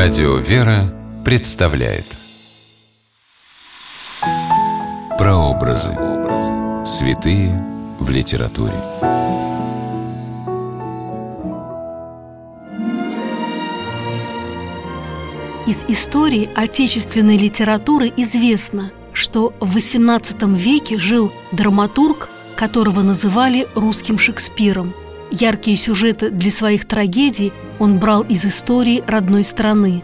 Радио «Вера» представляет Прообразы. Святые в литературе. Из истории отечественной литературы известно, что в XVIII веке жил драматург, которого называли русским Шекспиром. Яркие сюжеты для своих трагедий он брал из истории родной страны.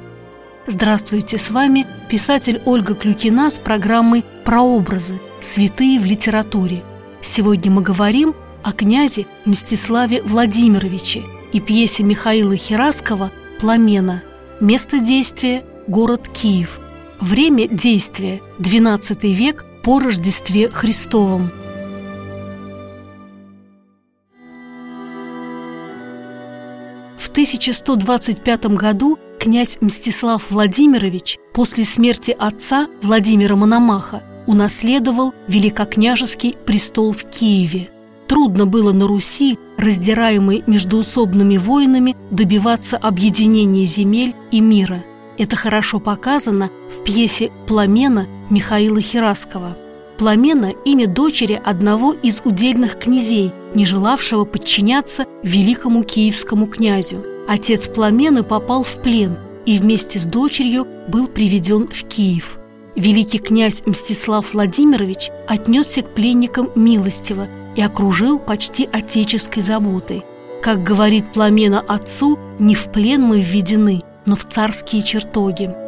Здравствуйте, с вами писатель Ольга Клюкина с программой «Прообразы. Святые в литературе». Сегодня мы говорим о князе Мстиславе Владимировиче и пьесе Михаила Хераскова «Пламена». Место действия – город Киев. Время действия – XII век по Рождестве Христовом – 1125 году князь Мстислав Владимирович после смерти отца Владимира Мономаха унаследовал великокняжеский престол в Киеве. Трудно было на Руси, раздираемой междуусобными войнами, добиваться объединения земель и мира. Это хорошо показано в пьесе «Пламена» Михаила Хераскова. Пламена – имя дочери одного из удельных князей, не желавшего подчиняться великому киевскому князю. Отец Пламены попал в плен и вместе с дочерью был приведен в Киев. Великий князь Мстислав Владимирович отнесся к пленникам милостиво и окружил почти отеческой заботой. Как говорит Пламена отцу, не в плен мы введены, но в царские чертоги –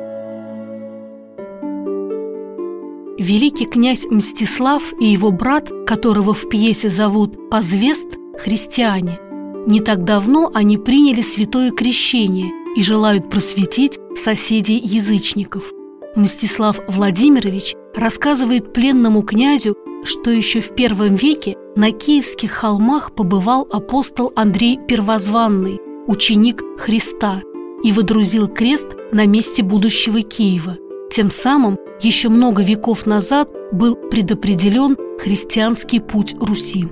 Великий князь Мстислав и его брат, которого в пьесе зовут Позвест, христиане. Не так давно они приняли святое крещение и желают просветить соседей язычников. Мстислав Владимирович рассказывает пленному князю, что еще в первом веке на киевских холмах побывал апостол Андрей Первозванный, ученик Христа, и водрузил крест на месте будущего Киева – тем самым еще много веков назад был предопределен христианский путь Руси.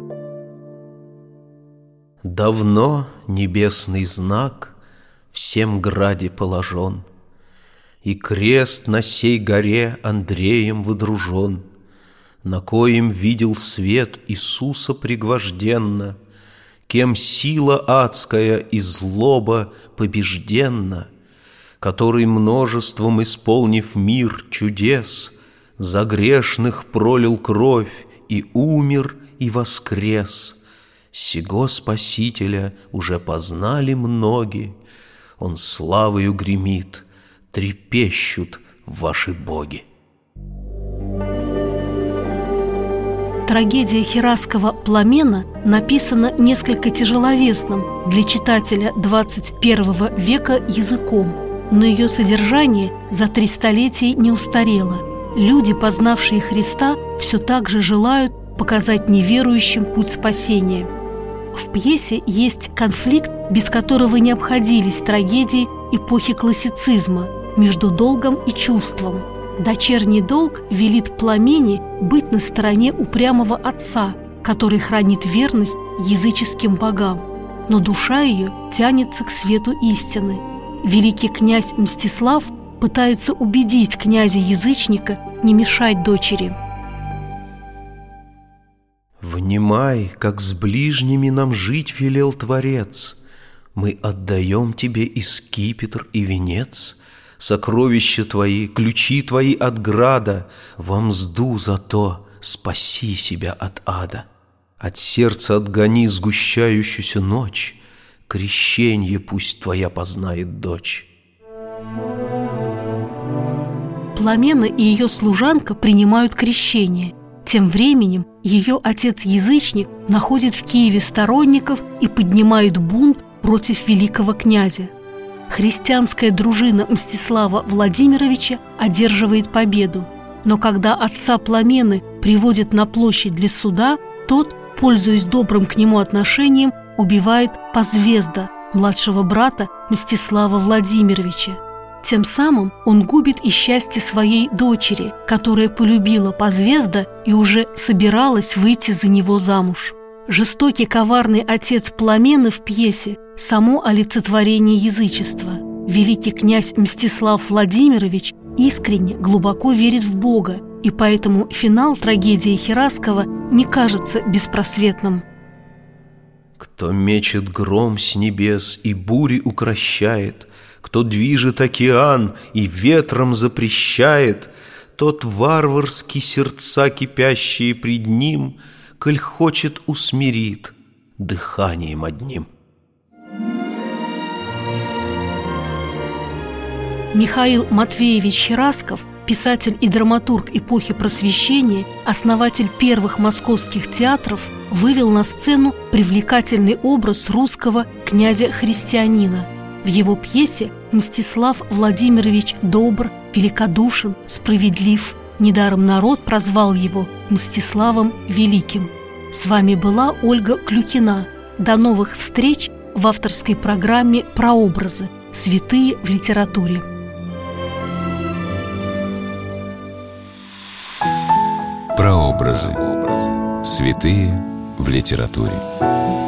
Давно небесный знак всем граде положен, И крест на сей горе Андреем выдружен, На коем видел свет Иисуса пригвожденно, Кем сила адская и злоба побежденна — который множеством исполнив мир чудес, За грешных пролил кровь и умер и воскрес. Сего Спасителя уже познали многие, Он славою гремит, трепещут ваши боги. Трагедия Херасского «Пламена» написана несколько тяжеловесным для читателя 21 века языком – но ее содержание за три столетия не устарело. Люди, познавшие Христа, все так же желают показать неверующим путь спасения. В пьесе есть конфликт, без которого не обходились трагедии эпохи классицизма между долгом и чувством. Дочерний долг велит пламени быть на стороне упрямого отца, который хранит верность языческим богам, но душа ее тянется к свету истины – великий князь Мстислав пытается убедить князя-язычника не мешать дочери. «Внимай, как с ближними нам жить велел Творец. Мы отдаем тебе и скипетр, и венец, Сокровища твои, ключи твои от града, Во мзду за то спаси себя от ада. От сердца отгони сгущающуюся ночь, крещение пусть твоя познает дочь. Пламена и ее служанка принимают крещение. Тем временем ее отец-язычник находит в Киеве сторонников и поднимает бунт против великого князя. Христианская дружина Мстислава Владимировича одерживает победу. Но когда отца Пламены приводят на площадь для суда, тот, пользуясь добрым к нему отношением, убивает Позвезда, младшего брата Мстислава Владимировича. Тем самым он губит и счастье своей дочери, которая полюбила Позвезда и уже собиралась выйти за него замуж. Жестокий коварный отец Пламены в пьесе – само олицетворение язычества. великий князь Мстислав Владимирович искренне, глубоко верит в Бога, и поэтому финал трагедии Хераскова не кажется беспросветным. Кто мечет гром с небес и бури укращает, Кто движет океан и ветром запрещает, Тот варварски сердца кипящие пред ним, Коль хочет усмирит дыханием одним. Михаил Матвеевич Херасков, писатель и драматург эпохи Просвещения, основатель первых московских театров, вывел на сцену привлекательный образ русского князя-христианина. В его пьесе Мстислав Владимирович добр, великодушен, справедлив. Недаром народ прозвал его Мстиславом Великим. С вами была Ольга Клюкина. До новых встреч в авторской программе «Прообразы. Святые в литературе». Прообразы. Святые в литературе.